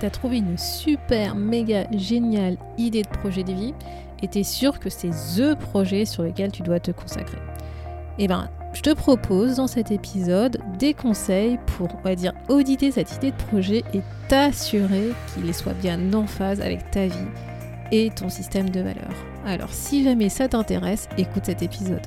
tu as trouvé une super, méga, géniale idée de projet de vie et tu es sûr que c'est THE projet sur lequel tu dois te consacrer. Eh ben, je te propose dans cet épisode des conseils pour, on va dire, auditer cette idée de projet et t'assurer qu'il soit bien en phase avec ta vie et ton système de valeurs. Alors, si jamais ça t'intéresse, écoute cet épisode.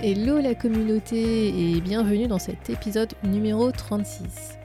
Hello la communauté et bienvenue dans cet épisode numéro 36.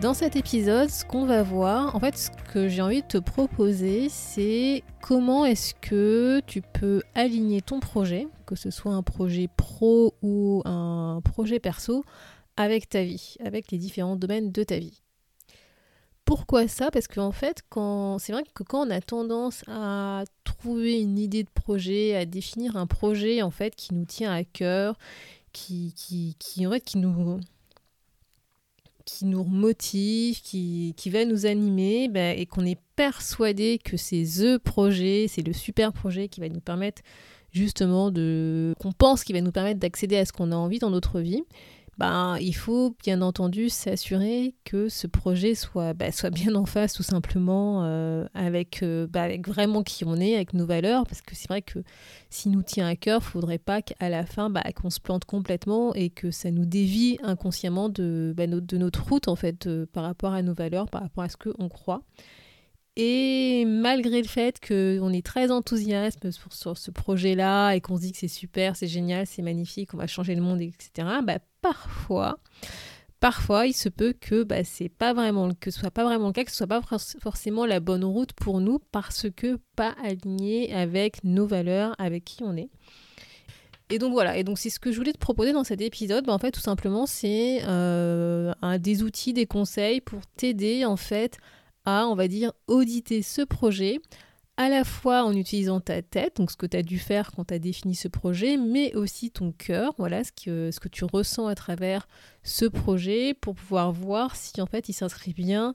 Dans cet épisode, ce qu'on va voir, en fait, ce que j'ai envie de te proposer, c'est comment est-ce que tu peux aligner ton projet, que ce soit un projet pro ou un projet perso, avec ta vie, avec les différents domaines de ta vie. Pourquoi ça? Parce qu'en fait, quand... c'est vrai que quand on a tendance à trouver une idée de projet, à définir un projet en fait qui nous tient à cœur, qui, nous motive, qui, qui va nous animer, ben, et qu'on est persuadé que c'est the projet, c'est le super projet qui va nous permettre justement de... qu'on pense qu'il va nous permettre d'accéder à ce qu'on a envie dans notre vie, ben, il faut bien entendu s'assurer que ce projet soit, ben, soit bien en face tout simplement euh, avec, euh, ben, avec vraiment qui on est, avec nos valeurs, parce que c'est vrai que si nous tient à cœur, il ne faudrait pas qu'à la fin, qu'on se plante complètement et que ça nous dévie inconsciemment de, notre route en fait, par rapport à nos valeurs, par rapport à ce qu'on croit. Et malgré le fait qu'on est très enthousiaste sur, ce projet-là et qu'on se dit que c'est super, c'est génial, c'est magnifique, on va changer le monde, etc., bah, parfois, parfois, il se peut que bah, c'est pas vraiment que soit pas vraiment le cas, que ce soit pas forcément la bonne route pour nous parce que pas aligné avec nos valeurs, avec qui on est. Et donc voilà, et donc c'est ce que je voulais te proposer dans cet épisode. Bah, en fait, tout simplement, c'est euh, des outils, des conseils pour t'aider en fait à, on va dire, auditer ce projet, à la fois en utilisant ta tête, donc ce que tu as dû faire quand tu as défini ce projet, mais aussi ton cœur, voilà ce que, ce que tu ressens à travers ce projet pour pouvoir voir si en fait il s'inscrit bien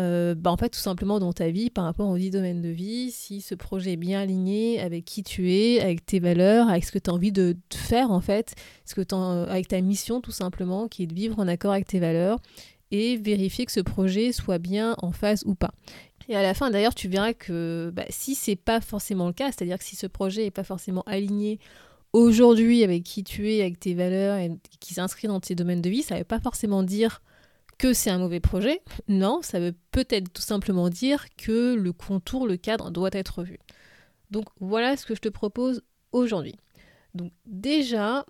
euh, bah en fait tout simplement dans ta vie par rapport aux 10 domaines de vie, si ce projet est bien aligné avec qui tu es, avec tes valeurs, avec ce que tu as envie de, faire en fait, ce que avec ta mission tout simplement qui est de vivre en accord avec tes valeurs et vérifier que ce projet soit bien en phase ou pas. Et à la fin, d'ailleurs, tu verras que bah, si c'est pas forcément le cas, c'est-à-dire que si ce projet n'est pas forcément aligné aujourd'hui avec qui tu es, avec tes valeurs et qui s'inscrit dans tes domaines de vie, ça ne veut pas forcément dire que c'est un mauvais projet. Non, ça veut peut-être tout simplement dire que le contour, le cadre doit être revu. Donc voilà ce que je te propose aujourd'hui. Donc déjà,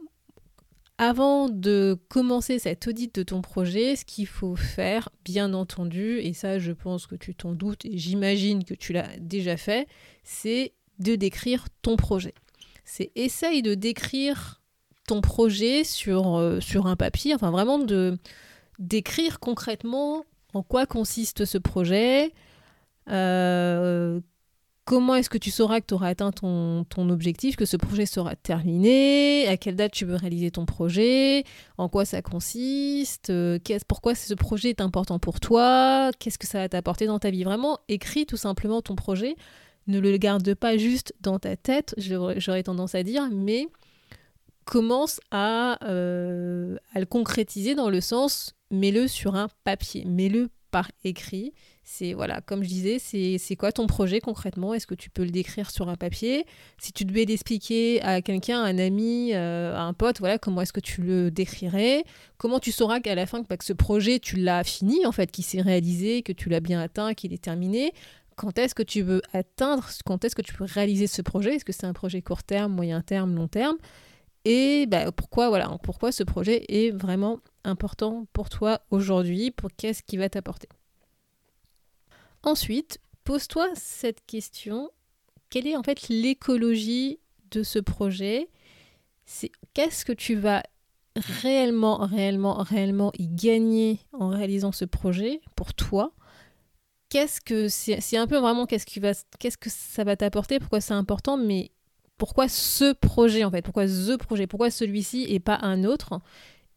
avant de commencer cette audit de ton projet, ce qu'il faut faire, bien entendu, et ça je pense que tu t'en doutes et j'imagine que tu l'as déjà fait, c'est de décrire ton projet. C'est essaye de décrire ton projet sur, euh, sur un papier, enfin vraiment de décrire concrètement en quoi consiste ce projet, euh, Comment est-ce que tu sauras que tu auras atteint ton, objectif, que ce projet sera terminé À quelle date tu veux réaliser ton projet En quoi ça consiste euh, Pourquoi ce projet est important pour toi Qu'est-ce que ça va t'apporter dans ta vie Vraiment, écris tout simplement ton projet. Ne le garde pas juste dans ta tête, j'aurais tendance à dire, mais commence euh, à le concrétiser dans le sens mets-le sur un papier, mets-le par écrit. C'est voilà, comme je disais, c'est quoi ton projet concrètement? Est-ce que tu peux le décrire sur un papier? Si tu devais l'expliquer à quelqu'un, à un ami, euh, à un pote, voilà, comment est-ce que tu le décrirais? Comment tu sauras qu'à la fin que, que ce projet tu l'as fini en fait, qu'il s'est réalisé, que tu l'as bien atteint, qu'il est terminé? Quand est-ce que tu veux atteindre, quand est-ce que tu peux réaliser ce projet? Est-ce que c'est un projet court terme, moyen terme, long terme? Et bah, pourquoi, voilà, pourquoi ce projet est vraiment important pour toi aujourd'hui, pour qu'est-ce qui va t'apporter? Ensuite, pose-toi cette question, quelle est en fait l'écologie de ce projet? Qu'est-ce que tu vas réellement, réellement, réellement y gagner en réalisant ce projet pour toi? Qu'est-ce que c'est un peu vraiment qu'est-ce qui va qu'est-ce que ça va t'apporter? Pourquoi c'est important? Mais pourquoi ce projet en fait? Pourquoi ce projet? Pourquoi celui-ci et pas un autre?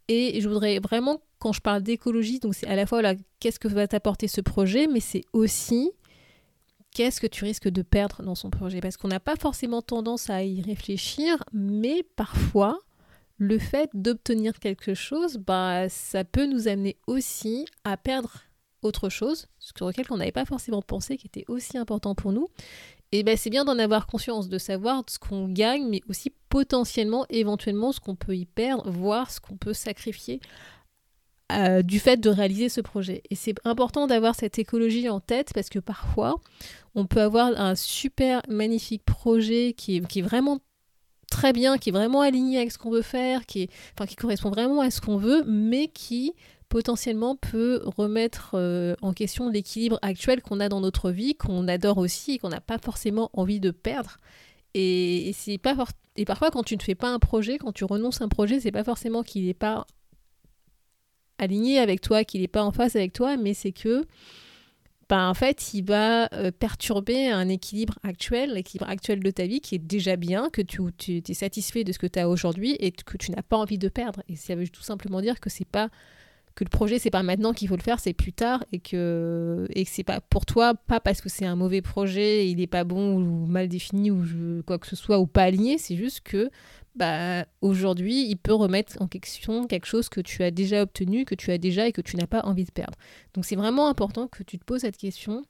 Et je voudrais vraiment quand je parle d'écologie, donc c'est à la fois qu'est-ce que va t'apporter ce projet, mais c'est aussi qu'est-ce que tu risques de perdre dans son projet? Parce qu'on n'a pas forcément tendance à y réfléchir, mais parfois, le fait d'obtenir quelque chose, bah, ça peut nous amener aussi à perdre autre chose, sur lequel on n'avait pas forcément pensé, qui était aussi important pour nous. Et ben c'est bien d'en avoir conscience, de savoir ce qu'on gagne, mais aussi potentiellement, éventuellement, ce qu'on peut y perdre, voir ce qu'on peut sacrifier euh, du fait de réaliser ce projet. Et c'est important d'avoir cette écologie en tête parce que parfois, on peut avoir un super magnifique projet qui est, vraiment très bien, qui est vraiment aligné avec ce qu'on veut faire, qui, correspond vraiment à ce qu'on veut, mais qui potentiellement peut remettre euh, en question l'équilibre actuel qu'on a dans notre vie, qu'on adore aussi et qu'on n'a pas forcément envie de perdre. Et parfois quand tu ne fais pas un projet, quand tu renonces à un projet, c'est pas forcément qu'il n'est pas aligné avec toi, qu'il n'est pas en face avec toi, mais c'est que bah, en fait, il va euh, perturber un équilibre actuel, l'équilibre actuel de ta vie qui est déjà bien, que tu, tu es satisfait de ce que tu as aujourd'hui et que tu n'as pas envie de perdre. Et ça veut tout simplement dire que c'est pas que le projet c'est pas maintenant qu'il faut le faire, c'est plus tard et que et c'est pas pour toi, pas parce que c'est un mauvais projet, il est pas bon ou mal défini ou quoi que ce soit ou pas aligné, c'est juste que bah, aujourd'hui, il peut remettre en question quelque chose que tu as déjà obtenu, que tu as déjà et que tu n'as pas envie de perdre. Donc c'est vraiment important que tu te poses cette question.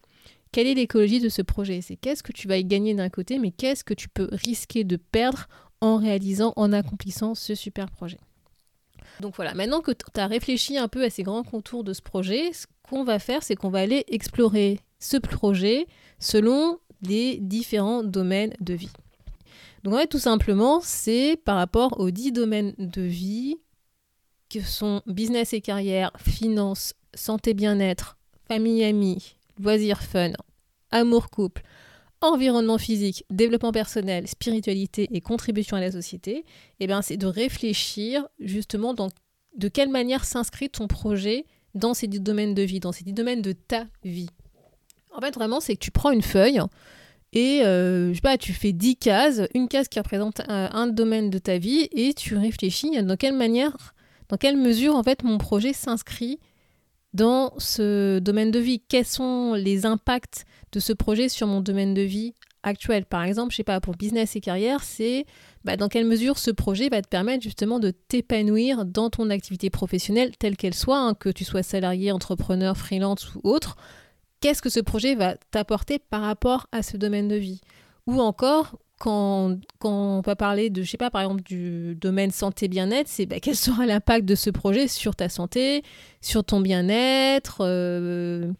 Quelle est l'écologie de ce projet? C'est qu'est-ce que tu vas y gagner d'un côté, mais qu'est-ce que tu peux risquer de perdre en réalisant, en accomplissant ce super projet? Donc voilà, maintenant que tu as réfléchi un peu à ces grands contours de ce projet, ce qu'on va faire, c'est qu'on va aller explorer ce projet selon les différents domaines de vie. Donc en tout simplement, c'est par rapport aux 10 domaines de vie que sont business et carrière, finance, santé bien-être, famille amis, loisirs fun, amour couple, environnement physique, développement personnel, spiritualité et contribution à la société, eh bien c'est de réfléchir justement de quelle manière s'inscrit ton projet dans ces 10 domaines de vie, dans ces 10 domaines de ta vie. En fait, vraiment, c'est que tu prends une feuille, et euh, je sais pas, tu fais 10 cases, une case qui représente un, domaine de ta vie et tu réfléchis dans quelle manière, dans quelle mesure en fait mon projet s'inscrit dans ce domaine de vie. Quels sont les impacts de ce projet sur mon domaine de vie actuel? Par exemple, je sais pas, pour business et carrière, c'est bah, dans quelle mesure ce projet va te permettre justement de t'épanouir dans ton activité professionnelle, telle qu'elle soit, hein, que tu sois salarié, entrepreneur, freelance ou autre qu'est-ce que ce projet va t'apporter par rapport à ce domaine de vie? Ou encore, quand, on va parler de, je sais pas, par exemple, du domaine santé-bien-être, c'est bah, quel sera l'impact de ce projet sur ta santé, sur ton bien-être, euh,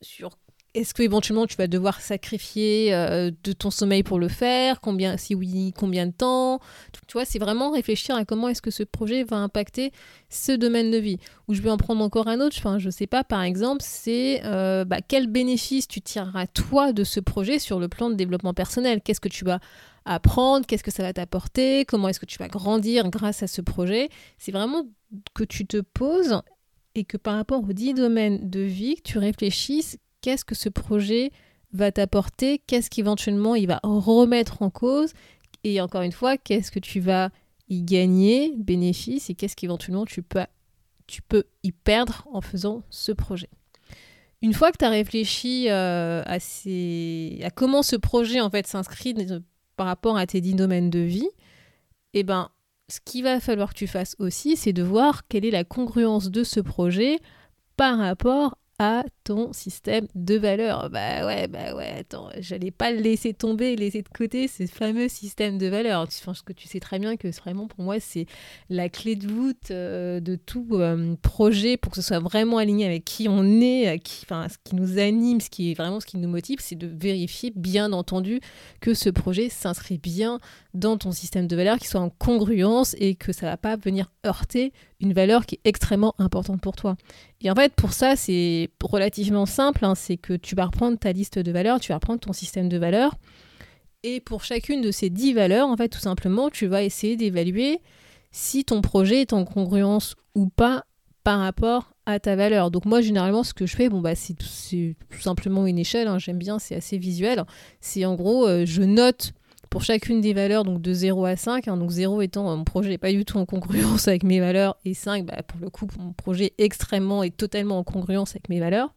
sur est-ce que éventuellement tu vas devoir sacrifier euh, de ton sommeil pour le faire? Combien, si oui, combien de temps? Tu vois, c'est vraiment réfléchir à comment est-ce que ce projet va impacter ce domaine de vie. Ou je vais en prendre encore un autre. Enfin, je sais pas. Par exemple, c'est euh, bah, quel bénéfice tu tireras toi de ce projet sur le plan de développement personnel? Qu'est-ce que tu vas apprendre? Qu'est-ce que ça va t'apporter? Comment est-ce que tu vas grandir grâce à ce projet? C'est vraiment que tu te poses et que par rapport aux dix domaines de vie, tu réfléchisses qu'est-ce que ce projet va t'apporter, qu'est-ce qu'éventuellement il va remettre en cause, et encore une fois, qu'est-ce que tu vas y gagner, bénéfice, et qu'est-ce qu'éventuellement tu peux, tu peux y perdre en faisant ce projet. Une fois que tu as réfléchi euh, à, à comment ce projet en fait s'inscrit par rapport à tes dix domaines de vie, eh ben, ce qu'il va falloir que tu fasses aussi, c'est de voir quelle est la congruence de ce projet par rapport à ton système de valeurs. Bah ouais, bah ouais, attends, j'allais pas le laisser tomber, laisser de côté ce fameux système de valeurs. Pense que tu sais très bien que vraiment pour moi c'est la clé de voûte euh, de tout euh, projet pour que ce soit vraiment aligné avec qui on est, qui, enfin, ce qui nous anime, ce qui est vraiment ce qui nous motive, c'est de vérifier bien entendu que ce projet s'inscrit bien dans ton système de valeurs, qu'il soit en congruence et que ça va pas venir heurter une valeur qui est extrêmement importante pour toi. Et en fait, pour ça, c'est relativement simple, hein, c'est que tu vas reprendre ta liste de valeurs, tu vas reprendre ton système de valeurs, Et pour chacune de ces 10 valeurs, en fait, tout simplement, tu vas essayer d'évaluer si ton projet est en congruence ou pas par rapport à ta valeur. Donc moi, généralement, ce que je fais, bon, bah, c'est tout simplement une échelle, hein, j'aime bien, c'est assez visuel. C'est en gros, euh, je note pour chacune des valeurs, donc de 0 à 5, hein, donc 0 étant mon projet pas du tout en congruence avec mes valeurs, et 5, bah, pour le coup, mon projet extrêmement et totalement en congruence avec mes valeurs.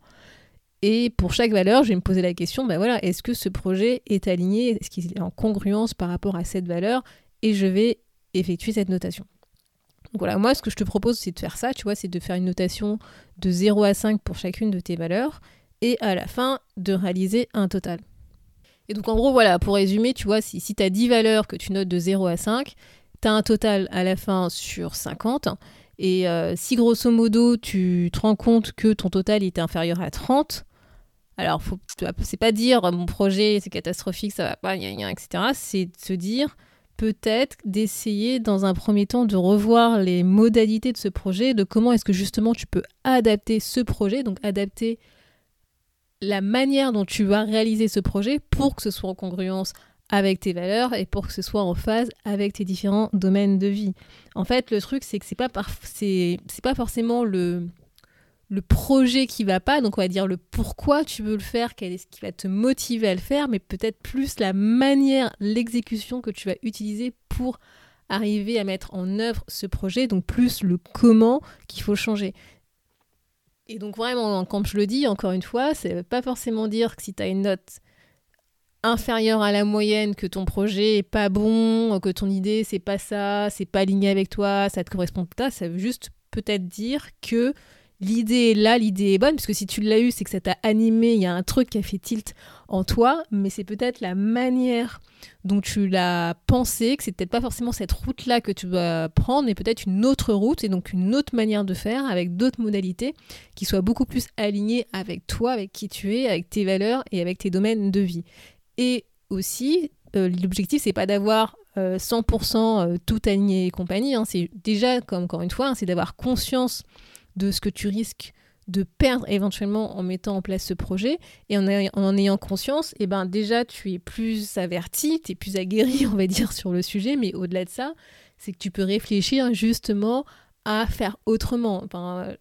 Et pour chaque valeur, je vais me poser la question, bah voilà, est-ce que ce projet est aligné, est-ce qu'il est en congruence par rapport à cette valeur Et je vais effectuer cette notation. Donc voilà, moi ce que je te propose c'est de faire ça, tu vois, c'est de faire une notation de 0 à 5 pour chacune de tes valeurs et à la fin de réaliser un total. Et donc en gros, voilà, pour résumer, tu vois, si, si tu as 10 valeurs que tu notes de 0 à 5, tu as un total à la fin sur 50. Et euh, si grosso modo tu te rends compte que ton total est inférieur à 30, alors c'est pas dire mon projet c'est catastrophique, ça va pas, etc. C'est de se dire peut-être d'essayer dans un premier temps de revoir les modalités de ce projet, de comment est-ce que justement tu peux adapter ce projet, donc adapter la manière dont tu vas réaliser ce projet pour que ce soit en congruence avec tes valeurs et pour que ce soit en phase avec tes différents domaines de vie. En fait, le truc, c'est que c'est pas, pas forcément le, le projet qui va pas, donc on va dire le pourquoi tu veux le faire, quel est ce qui va te motiver à le faire, mais peut-être plus la manière, l'exécution que tu vas utiliser pour arriver à mettre en œuvre ce projet, donc plus le comment qu'il faut changer. Et donc vraiment, comme je le dis encore une fois, ça veut pas forcément dire que si tu as une note inférieure à la moyenne, que ton projet est pas bon, que ton idée c'est pas ça, c'est pas aligné avec toi, ça te correspond pas, ça veut juste peut-être dire que l'idée est là, l'idée est bonne, parce que si tu l'as eu, c'est que ça t'a animé, il y a un truc qui a fait tilt en toi, mais c'est peut-être la manière dont tu l'as pensé, que c'est peut-être pas forcément cette route-là que tu dois prendre, mais peut-être une autre route et donc une autre manière de faire avec d'autres modalités qui soient beaucoup plus alignées avec toi, avec qui tu es, avec tes valeurs et avec tes domaines de vie. Et aussi, euh, l'objectif, c'est pas d'avoir 100% euh, euh, tout aligné et compagnie, hein. c'est déjà, comme encore une fois, hein, c'est d'avoir conscience de ce que tu risques de perdre éventuellement en mettant en place ce projet et en, en ayant conscience, et eh ben déjà tu es plus averti, tu es plus aguerri on va dire sur le sujet, mais au-delà de ça, c'est que tu peux réfléchir justement à faire autrement.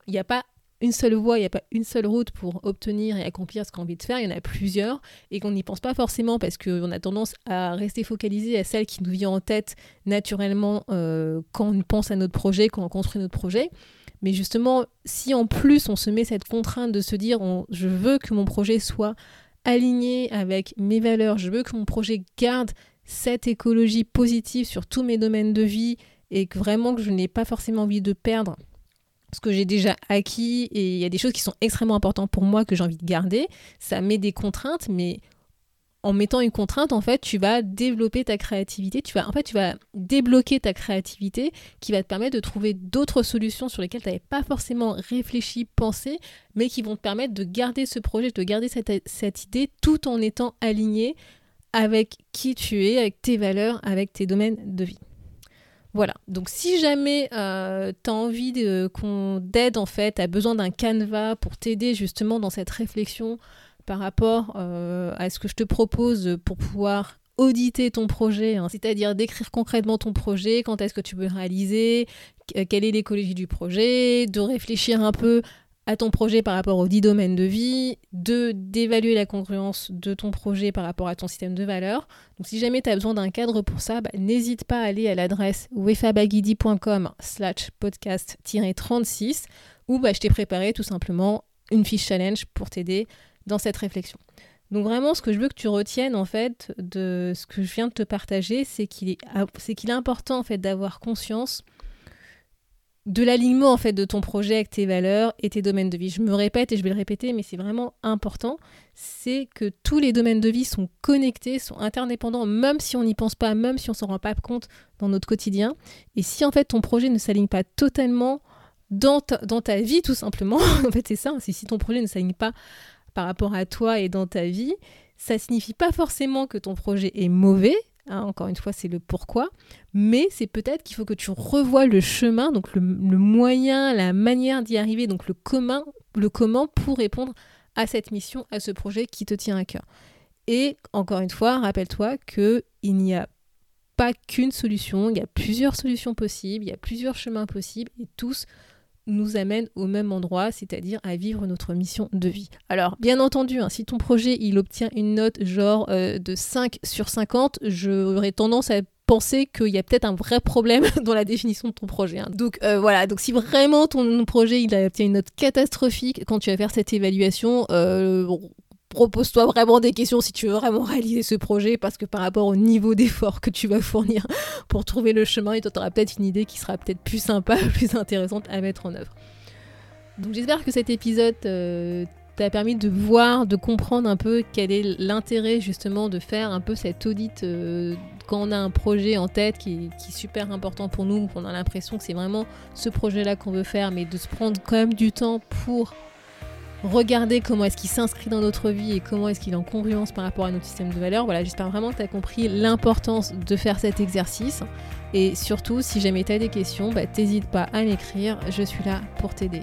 Il n'y a pas une seule voie, il n'y a pas une seule route pour obtenir et accomplir ce qu'on a envie de faire, il y en a plusieurs et qu'on n'y pense pas forcément parce qu'on a tendance à rester focalisé à celle qui nous vient en tête naturellement euh, quand on pense à notre projet, quand on construit notre projet. Mais justement, si en plus on se met cette contrainte de se dire je veux que mon projet soit aligné avec mes valeurs, je veux que mon projet garde cette écologie positive sur tous mes domaines de vie et que vraiment que je n'ai pas forcément envie de perdre ce que j'ai déjà acquis et il y a des choses qui sont extrêmement importantes pour moi que j'ai envie de garder, ça met des contraintes, mais en mettant une contrainte, en fait, tu vas développer ta créativité, tu vas, en fait, débloquer ta créativité qui va te permettre de trouver d'autres solutions sur lesquelles tu n'avais pas forcément réfléchi, pensé, mais qui vont te permettre de garder ce projet, de garder cette, idée tout en étant aligné avec qui tu es, avec tes valeurs, avec tes domaines de vie. Voilà, donc si jamais euh, tu as envie qu'on t'aide en fait, tu as besoin d'un canevas pour t'aider justement dans cette réflexion par rapport euh, à ce que je te propose pour pouvoir auditer ton projet, hein. c'est-à-dire décrire concrètement ton projet, quand est-ce que tu veux réaliser, euh, quelle est l'écologie du projet, de réfléchir un peu à ton projet par rapport aux 10 domaines de vie, de d'évaluer la congruence de ton projet par rapport à ton système de valeurs. Donc si jamais tu as besoin d'un cadre pour ça, bah, n'hésite pas à aller à l'adresse wefabagidi.com slash podcast-36 où bah, je t'ai préparé tout simplement une fiche challenge pour t'aider dans cette réflexion. Donc vraiment, ce que je veux que tu retiennes en fait de ce que je viens de te partager, c'est qu'il est, important en fait d'avoir conscience de l'alignement en fait de ton projet avec tes valeurs et tes domaines de vie. Je me répète et je vais le répéter, mais c'est vraiment important. C'est que tous les domaines de vie sont connectés, sont interdépendants, même si on n'y pense pas, même si on s'en rend pas compte dans notre quotidien. Et si en fait ton projet ne s'aligne pas totalement dans ta, vie, tout simplement, en fait c'est ça. Si, si ton projet ne s'aligne pas par rapport à toi et dans ta vie, ça signifie pas forcément que ton projet est mauvais. Hein, encore une fois, c'est le pourquoi. Mais c'est peut-être qu'il faut que tu revoies le chemin, donc le, moyen, la manière d'y arriver, donc le, commun, le comment pour répondre à cette mission, à ce projet qui te tient à cœur. Et encore une fois, rappelle-toi qu'il n'y a pas qu'une solution, il y a plusieurs solutions possibles, il y a plusieurs chemins possibles et tous nous amènent au même endroit, c'est-à-dire à vivre notre mission de vie. Alors, bien entendu, hein, si ton projet il obtient une note genre euh, de 5 sur 50, j'aurais tendance à penser qu'il y a peut-être un vrai problème dans la définition de ton projet. Hein. Donc euh, voilà, donc si vraiment ton projet il a obtenu une note catastrophique quand tu vas faire cette évaluation, euh, propose-toi vraiment des questions si tu veux vraiment réaliser ce projet parce que par rapport au niveau d'effort que tu vas fournir pour trouver le chemin, tu auras peut-être une idée qui sera peut-être plus sympa, plus intéressante à mettre en œuvre. Donc j'espère que cet épisode euh, t'a permis de voir, de comprendre un peu quel est l'intérêt justement de faire un peu cette audit euh, quand on a un projet en tête qui, qui est super important pour nous, qu'on a l'impression que c'est vraiment ce projet-là qu'on veut faire, mais de se prendre quand même du temps pour regarder comment est-ce qu'il s'inscrit dans notre vie et comment est-ce qu'il est en congruence par rapport à notre système de valeurs. Voilà, j'espère vraiment que tu as compris l'importance de faire cet exercice. Et surtout, si jamais tu as des questions, bah, t'hésite pas à m'écrire, je suis là pour t'aider.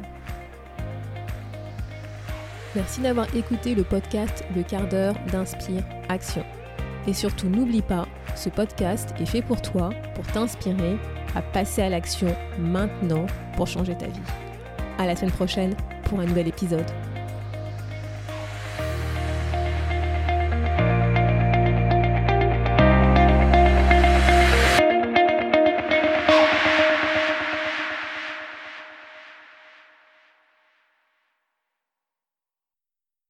Merci d'avoir écouté le podcast Le quart d'heure d'Inspire Action. Et surtout, n'oublie pas, ce podcast est fait pour toi, pour t'inspirer à passer à l'action maintenant pour changer ta vie. À la semaine prochaine pour un nouvel épisode.